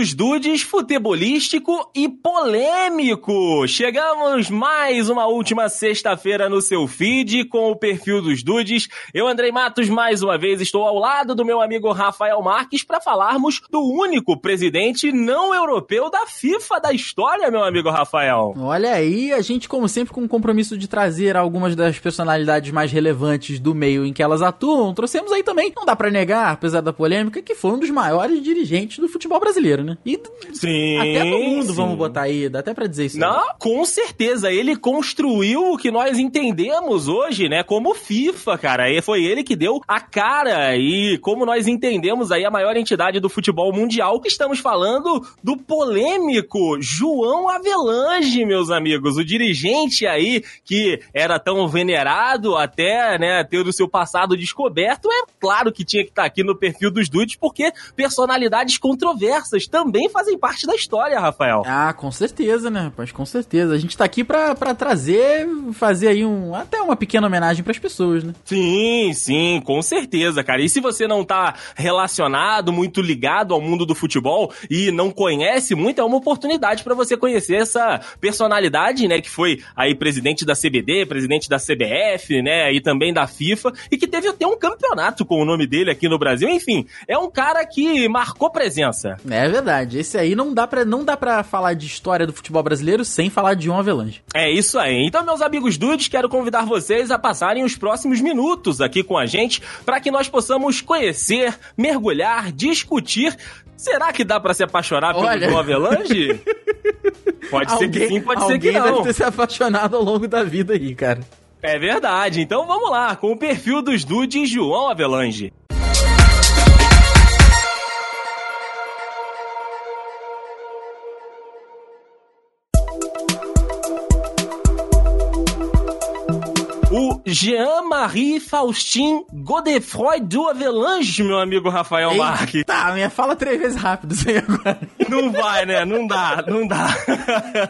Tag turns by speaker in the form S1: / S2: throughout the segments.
S1: dos dudes futebolístico e polêmico. Chegamos mais uma última sexta-feira no seu feed com o perfil dos dudes. Eu, Andrei Matos, mais uma vez estou ao lado do meu amigo Rafael Marques para falarmos do único presidente não europeu da FIFA da história, meu amigo Rafael.
S2: Olha aí, a gente, como sempre, com o compromisso de trazer algumas das personalidades mais relevantes do meio em que elas atuam, trouxemos aí também, não dá para negar, apesar da polêmica, que foi um dos maiores dirigentes do futebol brasileiro, né?
S1: E sim,
S2: até do mundo, sim. vamos botar aí, dá até pra dizer isso.
S1: Não, aí. com certeza, ele construiu o que nós entendemos hoje, né, como FIFA, cara. E foi ele que deu a cara e como nós entendemos aí a maior entidade do futebol mundial, que estamos falando do polêmico João Avelange, meus amigos, o dirigente aí que era tão venerado até, né, ter o seu passado descoberto, é claro que tinha que estar tá aqui no perfil dos dudes, porque personalidades controversas também fazem parte da história, Rafael.
S2: Ah, com certeza, né, rapaz, com certeza. A gente tá aqui pra, pra trazer, fazer aí um, até uma pequena homenagem pras pessoas, né?
S1: Sim, sim, com certeza, cara. E se você não tá relacionado, muito ligado ao mundo do futebol e não conhece muito, é uma oportunidade para você conhecer essa personalidade, né, que foi aí presidente da CBD, presidente da CBF, né, e também da FIFA, e que teve até um campeonato com o nome dele aqui no Brasil. Enfim, é um cara que marcou presença.
S2: É verdade. Esse aí não dá para não dá para falar de história do futebol brasileiro sem falar de João Avelange.
S1: É isso aí. Então, meus amigos dudes, quero convidar vocês a passarem os próximos minutos aqui com a gente para que nós possamos conhecer, mergulhar, discutir Será que dá para se apaixonar pelo Olha... João Avelange?
S2: pode alguém, ser que sim, pode ser que não. deve ter se apaixonado ao longo da vida aí, cara.
S1: É verdade. Então vamos lá, com o perfil dos dudes João Avelange. Thank you. Jean-Marie Faustin Godefroy do Avelange, meu amigo Rafael Marques.
S2: Tá, minha fala três vezes rápido isso aí agora.
S1: Não vai, né? Não dá, não dá.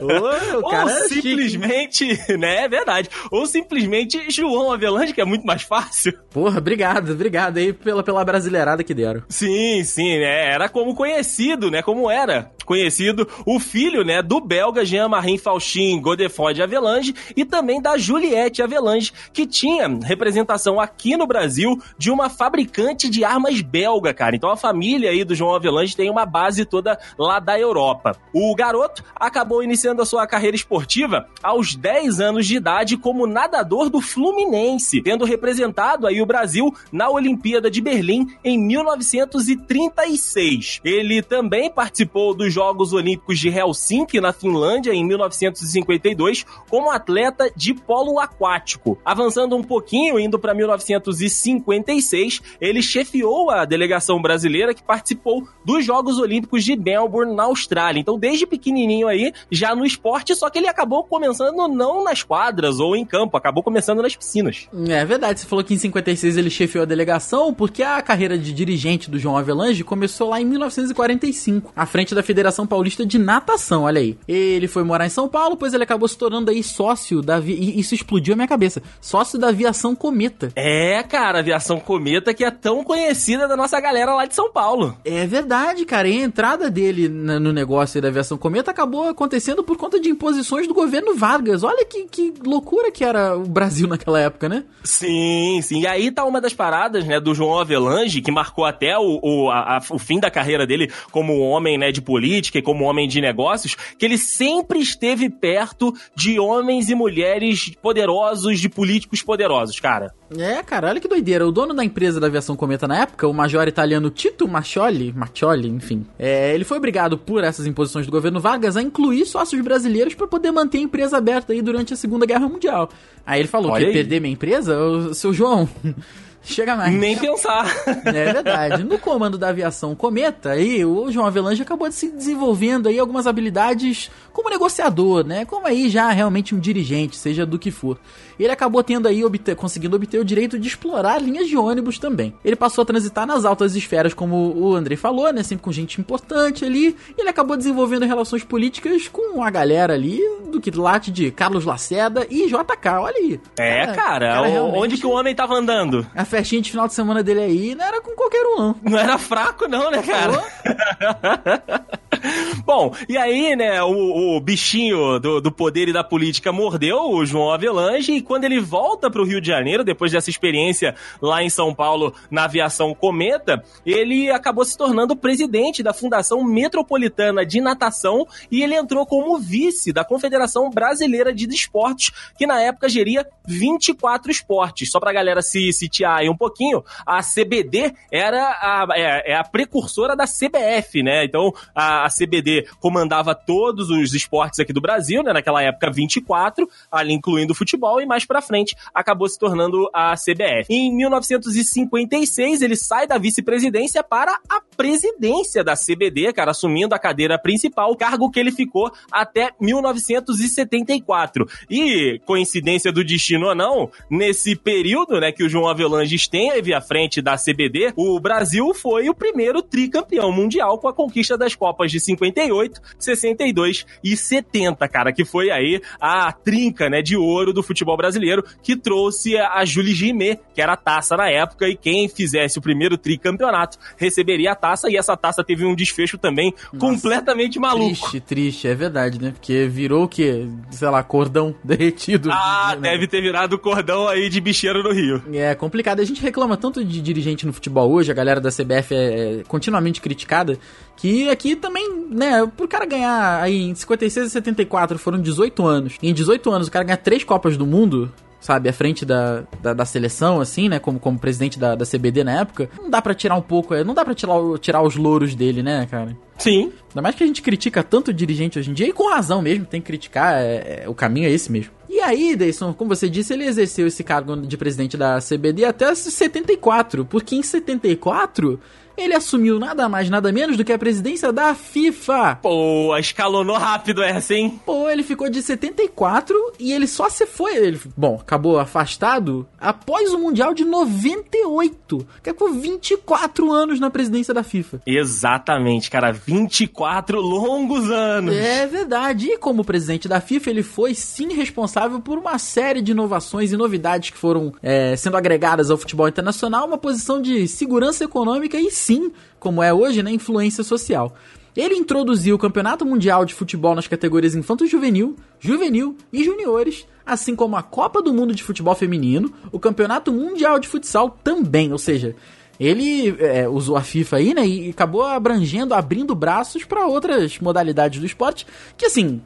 S2: Ô, Ou
S1: é simplesmente, chique. né? É verdade. Ou simplesmente João Avelange, que é muito mais fácil.
S2: Porra, obrigado, obrigado aí pela, pela brasileirada que deram.
S1: Sim, sim, né? Era como conhecido, né? Como era conhecido o filho, né? Do belga Jean-Marie Faustin Godefroy de Avelange e também da Juliette Avelange, que tinha representação aqui no Brasil de uma fabricante de armas belga, cara. Então a família aí do João Avelange tem uma base toda lá da Europa. O garoto acabou iniciando a sua carreira esportiva aos 10 anos de idade como nadador do Fluminense, tendo representado aí o Brasil na Olimpíada de Berlim em 1936. Ele também participou dos Jogos Olímpicos de Helsinki, na Finlândia, em 1952, como atleta de polo aquático. Avançando um pouquinho, indo para 1956, ele chefiou a delegação brasileira que participou dos Jogos Olímpicos de Melbourne, na Austrália. Então, desde pequenininho aí, já no esporte, só que ele acabou começando não nas quadras ou em campo, acabou começando nas piscinas.
S2: É verdade, você falou que em 56 ele chefiou a delegação, porque a carreira de dirigente do João Avelange começou lá em 1945, à frente da Federação Paulista de Natação, olha aí. Ele foi morar em São Paulo, pois ele acabou se tornando aí sócio da... E isso explodiu a minha cabeça. Sócio da aviação Cometa.
S1: É, cara, a aviação Cometa que é tão conhecida da nossa galera lá de São Paulo.
S2: É verdade, cara. E a entrada dele no negócio da aviação Cometa acabou acontecendo por conta de imposições do governo Vargas. Olha que, que loucura que era o Brasil naquela época, né?
S1: Sim, sim. E aí tá uma das paradas, né, do João Avelange, que marcou até o, o, a, o fim da carreira dele como homem, né, de política e como homem de negócios, que ele sempre esteve perto de homens e mulheres poderosos, de políticos poderosos, cara.
S2: É, cara, olha que doideira. O dono da empresa da aviação Cometa na época, o major italiano Tito Maccioli, Maccioli, enfim, é, ele foi obrigado por essas imposições do governo Vargas a incluir sócios brasileiros para poder manter a empresa aberta aí durante a Segunda Guerra Mundial. Aí ele falou: que perder minha empresa? O, seu João. Chega mais.
S1: Nem pensar.
S2: É verdade. No comando da aviação Cometa, aí, o João Avelange acabou de se desenvolvendo aí algumas habilidades como negociador, né? Como aí já realmente um dirigente, seja do que for. Ele acabou tendo aí, obter, conseguindo obter o direito de explorar linhas de ônibus também. Ele passou a transitar nas altas esferas, como o André falou, né? Sempre com gente importante ali. E ele acabou desenvolvendo relações políticas com a galera ali do que late de Carlos Lacerda e JK. Olha aí.
S1: É, cara. cara, cara onde que o homem tava andando?
S2: Festinha de final de semana dele aí não era com qualquer um, não.
S1: Não era fraco, não, né, cara? Bom, e aí, né, o, o bichinho do, do, poder e da política mordeu o João Avelange e quando ele volta para o Rio de Janeiro, depois dessa experiência lá em São Paulo na aviação Cometa, ele acabou se tornando presidente da Fundação Metropolitana de Natação e ele entrou como vice da Confederação Brasileira de Desportos, que na época geria 24 esportes. Só pra galera se sitiar aí um pouquinho, a CBD era a, é, é a precursora da CBF, né? Então a, a CBD comandava todos os esportes aqui do Brasil, né? Naquela época 24, ali incluindo o futebol, e mais pra frente acabou se tornando a CBF. Em 1956, ele sai da vice-presidência para a presidência da CBD, cara, assumindo a cadeira principal, cargo que ele ficou até 1974. E, coincidência do destino ou não, nesse período, né, que o João Avelange esteve à frente da CBD, o Brasil foi o primeiro tricampeão mundial com a conquista das Copas de 58, 62 e 70, cara, que foi aí a trinca, né, de ouro do futebol brasileiro, que trouxe a Julie Gimet, que era a taça na época, e quem fizesse o primeiro tricampeonato receberia a taça, e essa taça teve um desfecho também Nossa, completamente maluco.
S2: Triste, triste, é verdade, né? Porque virou o quê? Sei lá, cordão derretido.
S1: Ah, deve ter virado cordão aí de bicheiro no Rio.
S2: É complicado. A gente reclama tanto de dirigente no futebol hoje, a galera da CBF é, é continuamente criticada, que aqui também, né, pro cara ganhar aí em 56 e 74 foram 18 anos. E em 18 anos o cara ganhar três Copas do Mundo, sabe, à frente da, da, da, seleção, assim, né, como, como presidente da, da CBD na época, não dá para tirar um pouco, é, não dá para tirar, tirar os louros dele, né, cara?
S1: Sim.
S2: Ainda mais que a gente critica tanto o dirigente hoje em dia, e com razão mesmo, tem que criticar, é, é, o caminho é esse mesmo. E aí, Deison, como você disse, ele exerceu esse cargo de presidente da CBD até 74, porque em 74 ele assumiu nada mais, nada menos do que a presidência da FIFA.
S1: Pô, escalonou rápido essa, hein?
S2: Pô, ele ficou de 74 e ele só se foi. Ele, bom, acabou afastado após o Mundial de 98. Que ficou 24 anos na presidência da FIFA.
S1: Exatamente, cara. 24 longos anos.
S2: É verdade. E como presidente da FIFA, ele foi sim responsável por uma série de inovações e novidades que foram é, sendo agregadas ao futebol internacional, uma posição de segurança econômica e sim, como é hoje, né, influência social. Ele introduziu o Campeonato Mundial de Futebol nas categorias Infanto-Juvenil, Juvenil e Juniores, assim como a Copa do Mundo de Futebol Feminino, o Campeonato Mundial de Futsal também, ou seja, ele é, usou a FIFA aí, né, e acabou abrangendo, abrindo braços para outras modalidades do esporte, que assim,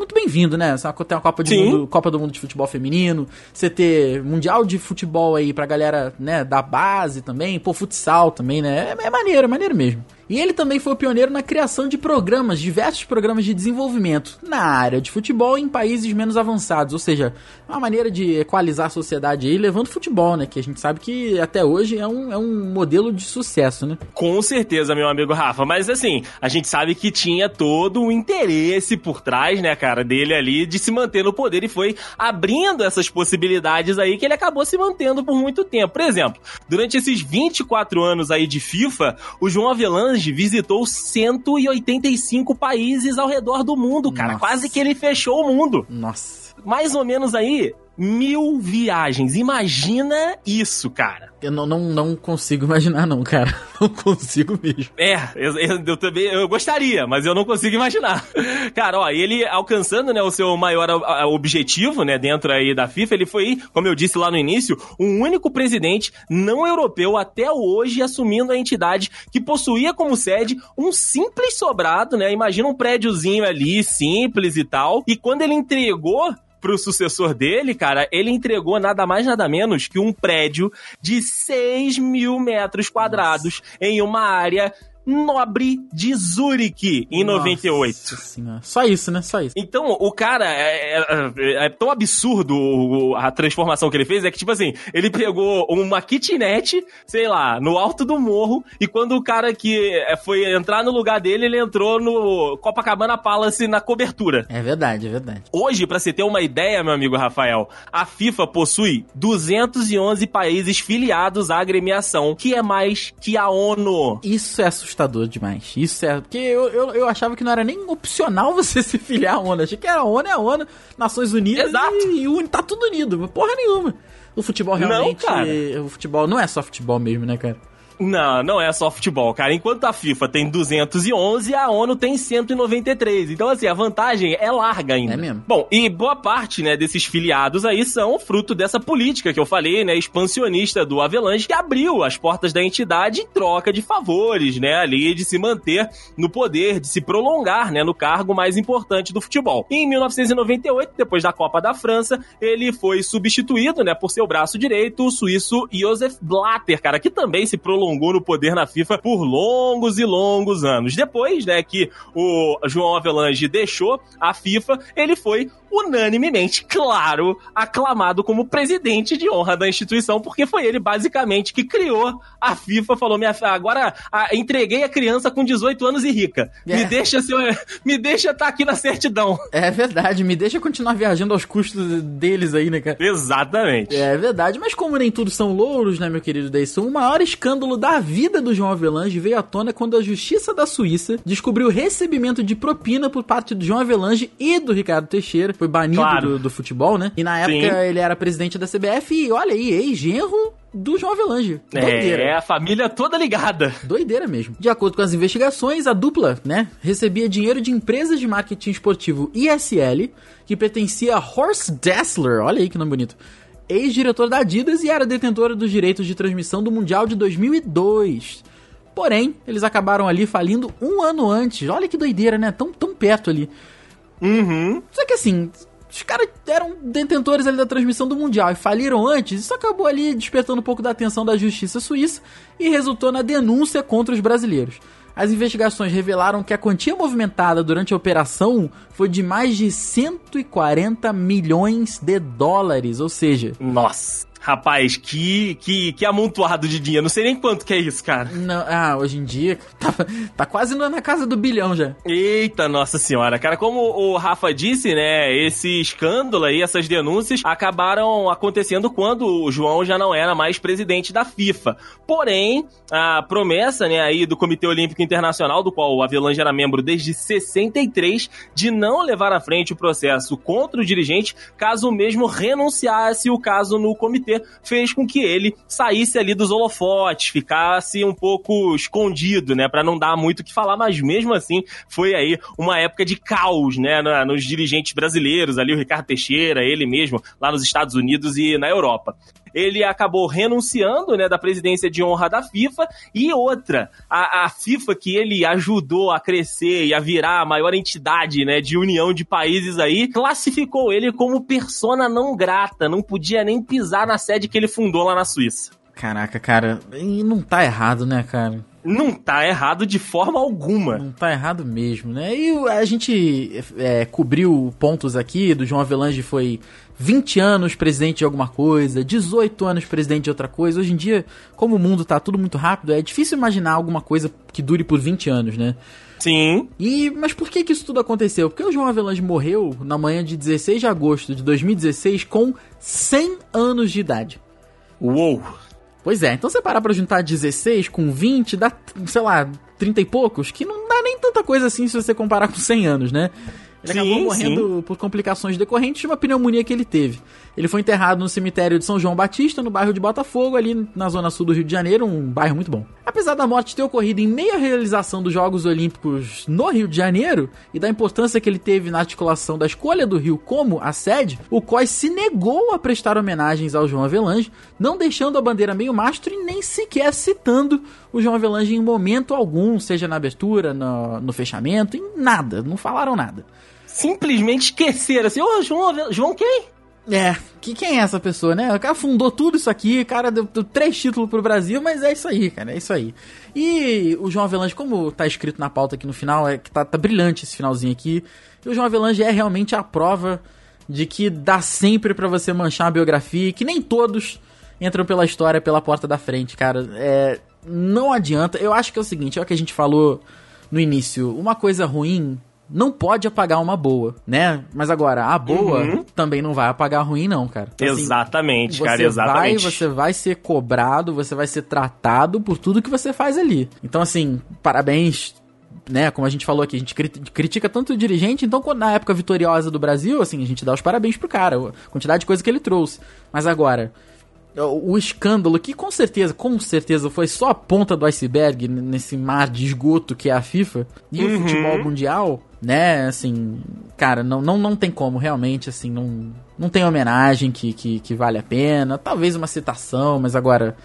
S2: muito bem-vindo, né? Você tem uma Copa, de mundo, Copa do Mundo de Futebol Feminino, você ter Mundial de Futebol aí pra galera, né, da base também, pô, futsal também, né? É, é maneiro, é maneiro mesmo. E ele também foi pioneiro na criação de programas, diversos programas de desenvolvimento na área de futebol em países menos avançados, ou seja, uma maneira de equalizar a sociedade aí, levando futebol, né? Que a gente sabe que até hoje é um, é um modelo de sucesso, né?
S1: Com certeza, meu amigo Rafa, mas assim, a gente sabe que tinha todo um interesse por trás, né, cara, dele ali de se manter no poder e foi abrindo essas possibilidades aí que ele acabou se mantendo por muito tempo. Por exemplo, durante esses 24 anos aí de FIFA, o João Avelange visitou 185 países ao redor do mundo, cara. Nossa. Quase que ele fechou o mundo.
S2: Nossa.
S1: Mais ou menos aí, mil viagens. Imagina isso, cara.
S2: Eu não, não, não consigo imaginar, não, cara. Não consigo mesmo.
S1: É, eu, eu, eu, também eu gostaria, mas eu não consigo imaginar. Cara, ó, ele alcançando, né, o seu maior objetivo, né, dentro aí da FIFA, ele foi, como eu disse lá no início, o um único presidente não europeu até hoje assumindo a entidade que possuía como sede um simples sobrado, né? Imagina um prédiozinho ali, simples e tal. E quando ele entregou pro sucessor dele, cara, ele entregou nada mais nada menos que um prédio de 6 mil metros quadrados Nossa. em uma área Nobre de Zurich em Nossa 98.
S2: Senhora. Só isso, né? Só isso.
S1: Então, o cara é, é, é, tão absurdo a transformação que ele fez, é que, tipo assim, ele pegou uma kitnet, sei lá, no alto do morro, e quando o cara que é, foi entrar no lugar dele, ele entrou no Copacabana Palace na cobertura.
S2: É verdade, é verdade.
S1: Hoje, para você ter uma ideia, meu amigo Rafael, a FIFA possui 211 países filiados à agremiação, que é mais que a ONU.
S2: Isso é assustador assustador demais. Isso é. Porque eu, eu, eu achava que não era nem opcional você se filiar à ONU. Achei que era a ONU é a ONU, Nações Unidas
S1: Exato.
S2: e, e tá tudo unido. Porra nenhuma. O futebol realmente. Não, cara. O futebol não é só futebol mesmo, né, cara?
S1: Não, não é só futebol, cara. Enquanto a FIFA tem 211, a ONU tem 193. Então, assim, a vantagem é larga ainda.
S2: É mesmo.
S1: Bom, e boa parte, né, desses filiados aí são fruto dessa política que eu falei, né, expansionista do Avelange, que abriu as portas da entidade em troca de favores, né, ali de se manter no poder, de se prolongar, né, no cargo mais importante do futebol. Em 1998, depois da Copa da França, ele foi substituído, né, por seu braço direito, o suíço Josef Blatter, cara, que também se prolongou no poder na FIFA por longos e longos anos. Depois, né, que o João Avelange deixou a FIFA, ele foi unanimemente, claro, aclamado como presidente de honra da instituição, porque foi ele basicamente que criou a FIFA, falou: minha agora a, entreguei a criança com 18 anos e rica. É. Me deixa ser, me deixa estar tá aqui na certidão.
S2: É verdade, me deixa continuar viajando aos custos deles aí, né, cara?
S1: Exatamente.
S2: É verdade, mas como nem tudo são louros, né, meu querido Deison, o maior escândalo da vida do João Avelange veio à tona quando a justiça da Suíça descobriu o recebimento de propina por parte do João Avelange e do Ricardo Teixeira foi banido claro. do, do, futebol, né? E na época Sim. ele era presidente da CBF e olha aí, ex-genro do João Avelange.
S1: Doideira. É, a família toda ligada.
S2: Doideira mesmo. De acordo com as investigações, a dupla, né, recebia dinheiro de empresas de marketing esportivo ISL, que pertencia a Horst Dassler, olha aí que nome bonito, ex-diretor da Adidas e era detentora dos direitos de transmissão do Mundial de 2002. Porém, eles acabaram ali falindo um ano antes. Olha que doideira, né? Tão, tão perto ali.
S1: Uhum.
S2: Só que assim, os caras eram detentores ali da transmissão do Mundial e faliram antes, isso acabou ali despertando um pouco da atenção da justiça suíça e resultou na denúncia contra os brasileiros. As investigações revelaram que a quantia movimentada durante a operação foi de mais de 140 milhões de dólares, ou seja...
S1: Nossa! Rapaz, que, que, que amontoado de dinheiro. Não sei nem quanto que é isso, cara.
S2: Não, ah, hoje em dia tá, tá quase na casa do bilhão já.
S1: Eita, nossa senhora. Cara, como o Rafa disse, né, esse escândalo aí, essas denúncias acabaram acontecendo quando o João já não era mais presidente da FIFA. Porém, a promessa, né, aí do Comitê Olímpico Internacional, do qual o Avelange era membro desde 63, de não levar à frente o processo contra o dirigente caso o mesmo renunciasse o caso no comitê fez com que ele saísse ali dos holofotes, ficasse um pouco escondido, né, para não dar muito o que falar, mas mesmo assim foi aí uma época de caos, né, nos dirigentes brasileiros, ali o Ricardo Teixeira, ele mesmo, lá nos Estados Unidos e na Europa ele acabou renunciando, né, da presidência de honra da FIFA, e outra, a, a, FIFA que ele ajudou a crescer e a virar a maior entidade, né, de união de países aí, classificou ele como persona não grata, não podia nem pisar na sede que ele fundou lá na Suíça.
S2: Caraca, cara, e não tá errado, né, cara?
S1: Não tá errado de forma alguma.
S2: Não tá errado mesmo, né? E a gente é, cobriu pontos aqui do João Avelange foi 20 anos presidente de alguma coisa, 18 anos presidente de outra coisa. Hoje em dia, como o mundo tá tudo muito rápido, é difícil imaginar alguma coisa que dure por 20 anos, né?
S1: Sim.
S2: E mas por que que isso tudo aconteceu? Porque o João Avelange morreu na manhã de 16 de agosto de 2016 com 100 anos de idade.
S1: Uou.
S2: Pois é, então você parar pra juntar 16 com 20, dá, sei lá, 30 e poucos, que não dá nem tanta coisa assim se você comparar com 100 anos, né? Ele sim, acabou morrendo sim. por complicações decorrentes de uma pneumonia que ele teve. Ele foi enterrado no cemitério de São João Batista, no bairro de Botafogo, ali na zona sul do Rio de Janeiro, um bairro muito bom. Apesar da morte ter ocorrido em meio à realização dos Jogos Olímpicos no Rio de Janeiro e da importância que ele teve na articulação da escolha do Rio como a sede, o COI se negou a prestar homenagens ao João Avelange, não deixando a bandeira meio mastro e nem sequer citando o João Avelange em momento algum, seja na abertura, no, no fechamento, em nada, não falaram nada
S1: simplesmente esqueceram assim, ô, oh, João, João quem?
S2: É, que quem é essa pessoa, né? O cara fundou tudo isso aqui, o cara deu, deu, três títulos pro Brasil, mas é isso aí, cara, é isso aí. E o João Avelange, como tá escrito na pauta aqui no final, é que tá, tá brilhante esse finalzinho aqui. E o João Avelange é realmente a prova de que dá sempre para você manchar a biografia, que nem todos entram pela história pela porta da frente, cara. É, não adianta. Eu acho que é o seguinte, é o que a gente falou no início. Uma coisa ruim não pode apagar uma boa, né? Mas agora, a boa uhum. também não vai apagar a ruim, não, cara.
S1: Então, assim, exatamente, cara, exatamente.
S2: Vai, você vai ser cobrado, você vai ser tratado por tudo que você faz ali. Então, assim, parabéns né, como a gente falou aqui, a gente critica tanto o dirigente, então na época vitoriosa do Brasil, assim, a gente dá os parabéns pro cara, a quantidade de coisa que ele trouxe. Mas agora, o escândalo que com certeza, com certeza foi só a ponta do iceberg nesse mar de esgoto que é a FIFA e uhum. o futebol mundial, né? Assim, cara, não, não, não tem como, realmente, assim, não, não tem homenagem que, que, que vale a pena. Talvez uma citação, mas agora.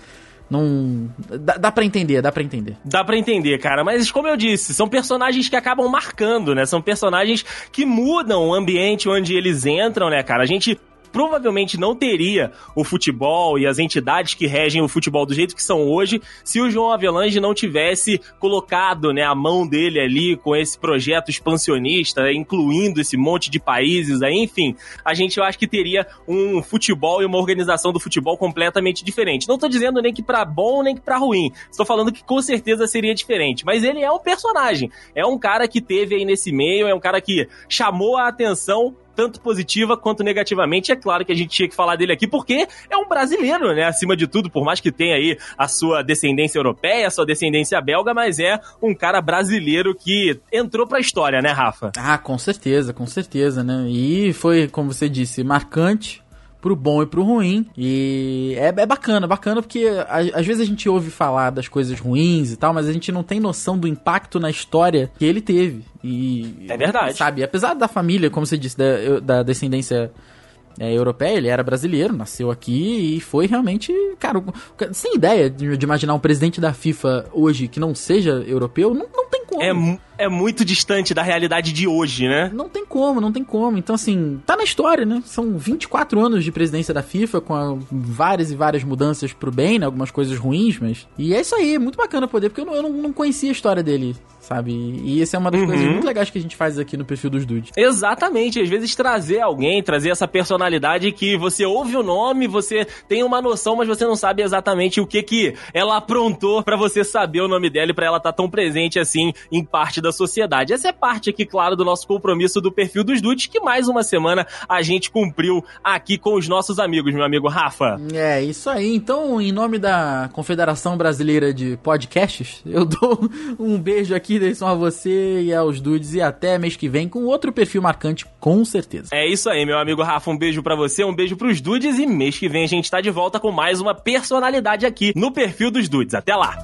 S2: Não. Dá, dá pra entender, dá pra entender.
S1: Dá pra entender, cara. Mas como eu disse, são personagens que acabam marcando, né? São personagens que mudam o ambiente onde eles entram, né, cara? A gente provavelmente não teria o futebol e as entidades que regem o futebol do jeito que são hoje se o João Avelange não tivesse colocado né, a mão dele ali com esse projeto expansionista, incluindo esse monte de países aí, enfim, a gente eu acho que teria um futebol e uma organização do futebol completamente diferente. Não tô dizendo nem que para bom nem que para ruim. Estou falando que com certeza seria diferente, mas ele é um personagem, é um cara que teve aí nesse meio, é um cara que chamou a atenção tanto positiva quanto negativamente. É claro que a gente tinha que falar dele aqui porque é um brasileiro, né? Acima de tudo, por mais que tenha aí a sua descendência europeia, a sua descendência belga, mas é um cara brasileiro que entrou pra história, né, Rafa?
S2: Ah, com certeza, com certeza, né? E foi, como você disse, marcante pro bom e pro ruim. E é, é bacana, bacana porque às vezes a gente ouve falar das coisas ruins e tal, mas a gente não tem noção do impacto na história que ele teve. E,
S1: é verdade.
S2: Sabe, apesar da família, como você disse, da, da descendência é, europeia, ele era brasileiro, nasceu aqui e foi realmente, cara, sem ideia de, de, imaginar um presidente da FIFA hoje que não seja europeu, não, não tem como.
S1: É, é muito distante da realidade de hoje, né?
S2: Não tem como, não tem como. Então, assim, tá na história, né? São 24 anos de presidência da FIFA, com várias e várias mudanças pro bem, né? Algumas coisas ruins, mas. E é isso aí, é muito bacana poder, porque eu não, eu não conhecia a história dele, sabe? E essa é uma das uhum. coisas muito legais que a gente faz aqui no perfil dos dudes.
S1: Exatamente, às vezes trazer alguém, trazer essa personalidade que você ouve o nome, você tem uma noção, mas você não sabe exatamente o que que ela aprontou para você saber o nome dela e pra ela estar tá tão presente assim em parte da sociedade. Essa é parte aqui, claro, do nosso compromisso do perfil dos dudes, que mais uma semana a gente cumpriu aqui com os nossos amigos, meu amigo Rafa.
S2: É, isso aí. Então, em nome da Confederação Brasileira de Podcasts, eu dou um beijo aqui, Deison, a você e aos dudes e até mês que vem com outro perfil marcante, com certeza.
S1: É isso aí, meu amigo Rafa. Um beijo para você, um beijo pros dudes e mês que vem a gente tá de volta com mais uma personalidade aqui no perfil dos dudes. Até lá!